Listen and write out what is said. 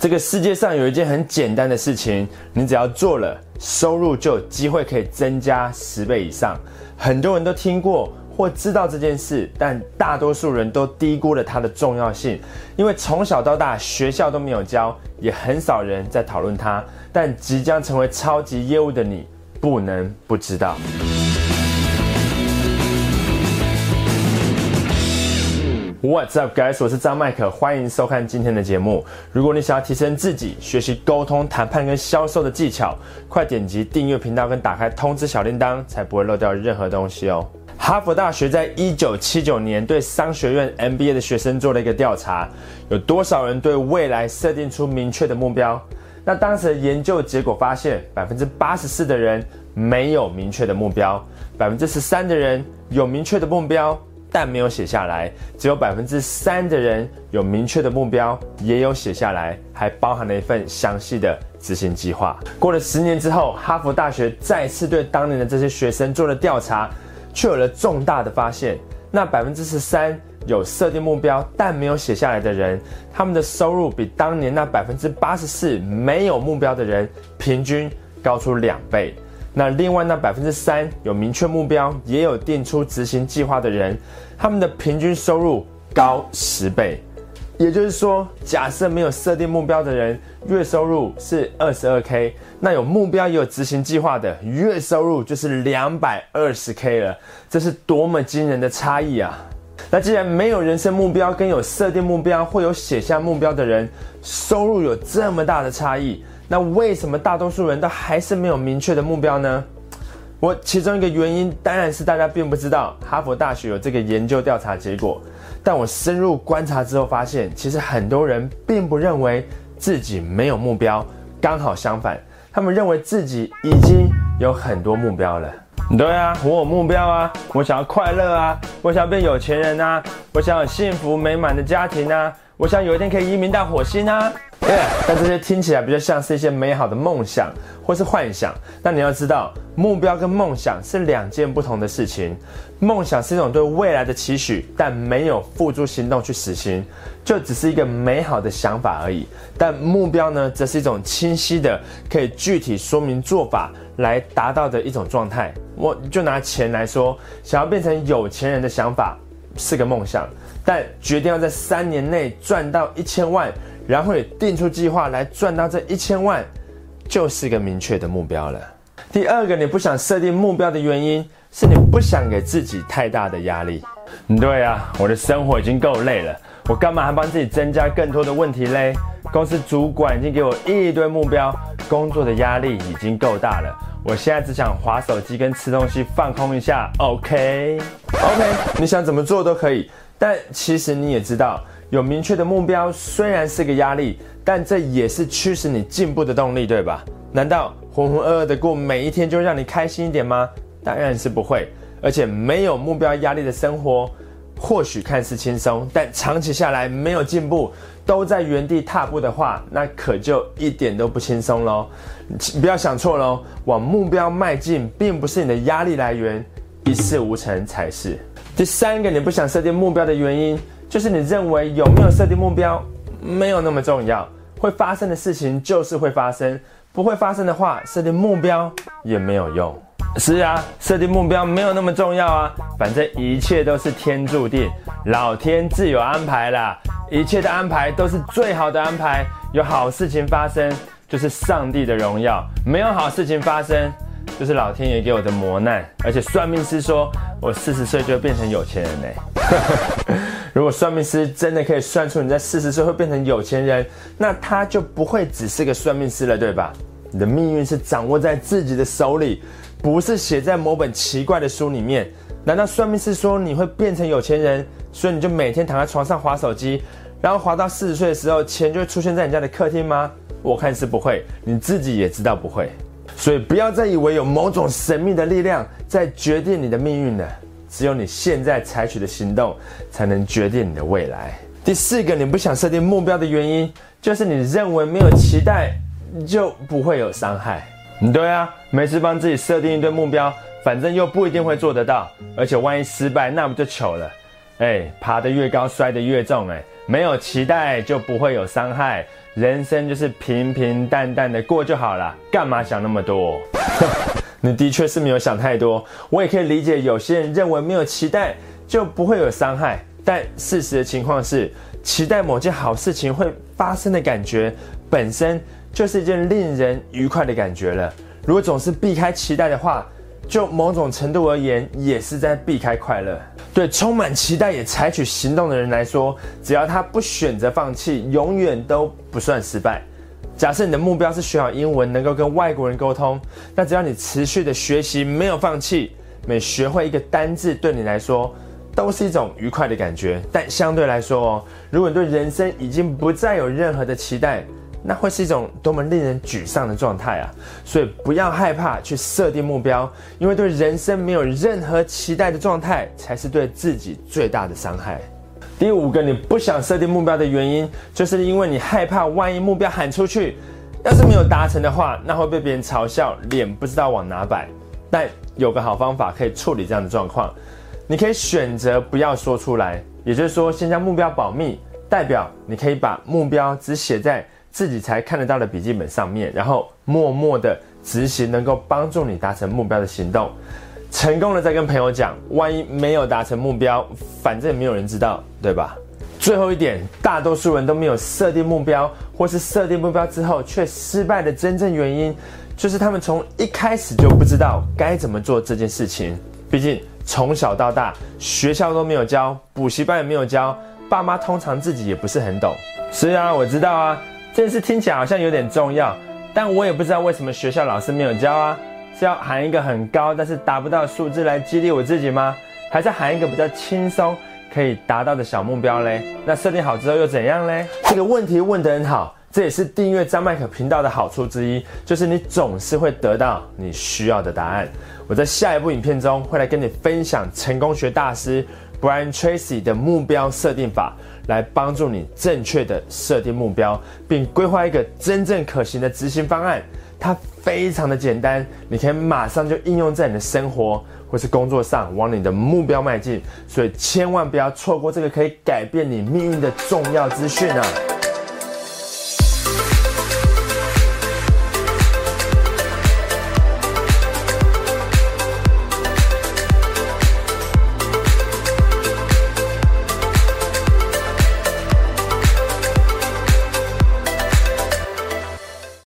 这个世界上有一件很简单的事情，你只要做了，收入就有机会可以增加十倍以上。很多人都听过或知道这件事，但大多数人都低估了它的重要性，因为从小到大学校都没有教，也很少人在讨论它。但即将成为超级业务的你，不能不知道。What's up, guys？我是张麦克，欢迎收看今天的节目。如果你想要提升自己、学习沟通、谈判跟销售的技巧，快点击订阅频道跟打开通知小铃铛，才不会漏掉任何东西哦。哈佛大学在一九七九年对商学院 MBA 的学生做了一个调查，有多少人对未来设定出明确的目标？那当时的研究结果发现，百分之八十四的人没有明确的目标，百分之十三的人有明确的目标。但没有写下来，只有百分之三的人有明确的目标，也有写下来，还包含了一份详细的执行计划。过了十年之后，哈佛大学再次对当年的这些学生做了调查，却有了重大的发现。那百分之十三有设定目标但没有写下来的人，他们的收入比当年那百分之八十四没有目标的人平均高出两倍。那另外那百分之三有明确目标，也有定出执行计划的人，他们的平均收入高十倍。也就是说，假设没有设定目标的人，月收入是二十二 k，那有目标也有执行计划的，月收入就是两百二十 k 了。这是多么惊人的差异啊！那既然没有人生目标跟有设定目标或有写下目标的人，收入有这么大的差异。那为什么大多数人都还是没有明确的目标呢？我其中一个原因当然是大家并不知道哈佛大学有这个研究调查结果，但我深入观察之后发现，其实很多人并不认为自己没有目标，刚好相反，他们认为自己已经有很多目标了。对啊，我有目标啊，我想要快乐啊，我想要变有钱人啊，我想要幸福美满的家庭啊，我想有一天可以移民到火星啊。但这些听起来比较像是一些美好的梦想或是幻想。但你要知道，目标跟梦想是两件不同的事情。梦想是一种对未来的期许，但没有付诸行动去实行，就只是一个美好的想法而已。但目标呢，则是一种清晰的、可以具体说明做法来达到的一种状态。我就拿钱来说，想要变成有钱人的想法是个梦想，但决定要在三年内赚到一千万。然后也定出计划来赚到这一千万，就是一个明确的目标了。第二个，你不想设定目标的原因是你不想给自己太大的压力。对啊，我的生活已经够累了，我干嘛还帮自己增加更多的问题嘞？公司主管已经给我一堆目标，工作的压力已经够大了，我现在只想划手机跟吃东西放空一下。OK，OK，你想怎么做都可以，但其实你也知道。有明确的目标虽然是个压力，但这也是驱使你进步的动力，对吧？难道浑浑噩噩的过每一天就让你开心一点吗？当然是不会。而且没有目标压力的生活，或许看似轻松，但长期下来没有进步，都在原地踏步的话，那可就一点都不轻松喽。不要想错喽，往目标迈进并不是你的压力来源，一事无成才是。第三个，你不想设定目标的原因。就是你认为有没有设定目标没有那么重要，会发生的事情就是会发生，不会发生的话，设定目标也没有用。是啊，设定目标没有那么重要啊，反正一切都是天注定，老天自有安排啦，一切的安排都是最好的安排，有好事情发生就是上帝的荣耀，没有好事情发生就是老天爷给我的磨难，而且算命师说我四十岁就会变成有钱人呢。如果算命师真的可以算出你在四十岁会变成有钱人，那他就不会只是个算命师了，对吧？你的命运是掌握在自己的手里，不是写在某本奇怪的书里面。难道算命师说你会变成有钱人，所以你就每天躺在床上划手机，然后划到四十岁的时候，钱就会出现在你家的客厅吗？我看是不会，你自己也知道不会。所以不要再以为有某种神秘的力量在决定你的命运了。只有你现在采取的行动，才能决定你的未来。第四个，你不想设定目标的原因，就是你认为没有期待就不会有伤害。对啊，每次帮自己设定一堆目标，反正又不一定会做得到，而且万一失败，那不就糗了？哎，爬得越高，摔得越重。哎，没有期待就不会有伤害，人生就是平平淡淡的过就好了，干嘛想那么多？你的确是没有想太多，我也可以理解有些人认为没有期待就不会有伤害，但事实的情况是，期待某件好事情会发生的感觉本身就是一件令人愉快的感觉了。如果总是避开期待的话，就某种程度而言，也是在避开快乐。对充满期待也采取行动的人来说，只要他不选择放弃，永远都不算失败。假设你的目标是学好英文，能够跟外国人沟通，那只要你持续的学习，没有放弃，每学会一个单字，对你来说都是一种愉快的感觉。但相对来说，哦如果你对人生已经不再有任何的期待，那会是一种多么令人沮丧的状态啊！所以不要害怕去设定目标，因为对人生没有任何期待的状态，才是对自己最大的伤害。第五个，你不想设定目标的原因，就是因为你害怕，万一目标喊出去，要是没有达成的话，那会被别人嘲笑，脸不知道往哪摆。但有个好方法可以处理这样的状况，你可以选择不要说出来，也就是说，先将目标保密，代表你可以把目标只写在自己才看得到的笔记本上面，然后默默的执行能够帮助你达成目标的行动。成功了再跟朋友讲，万一没有达成目标，反正没有人知道，对吧？最后一点，大多数人都没有设定目标，或是设定目标之后却失败的真正原因，就是他们从一开始就不知道该怎么做这件事情。毕竟从小到大，学校都没有教，补习班也没有教，爸妈通常自己也不是很懂。是啊，我知道啊，这件事听起来好像有点重要，但我也不知道为什么学校老师没有教啊。是要喊一个很高但是达不到数字来激励我自己吗？还是喊一个比较轻松可以达到的小目标嘞？那设定好之后又怎样嘞？这个问题问得很好，这也是订阅张麦克频道的好处之一，就是你总是会得到你需要的答案。我在下一部影片中会来跟你分享成功学大师 Brian Tracy 的目标设定法，来帮助你正确的设定目标，并规划一个真正可行的执行方案。它非常的简单，你可以马上就应用在你的生活或是工作上，往你的目标迈进。所以千万不要错过这个可以改变你命运的重要资讯啊！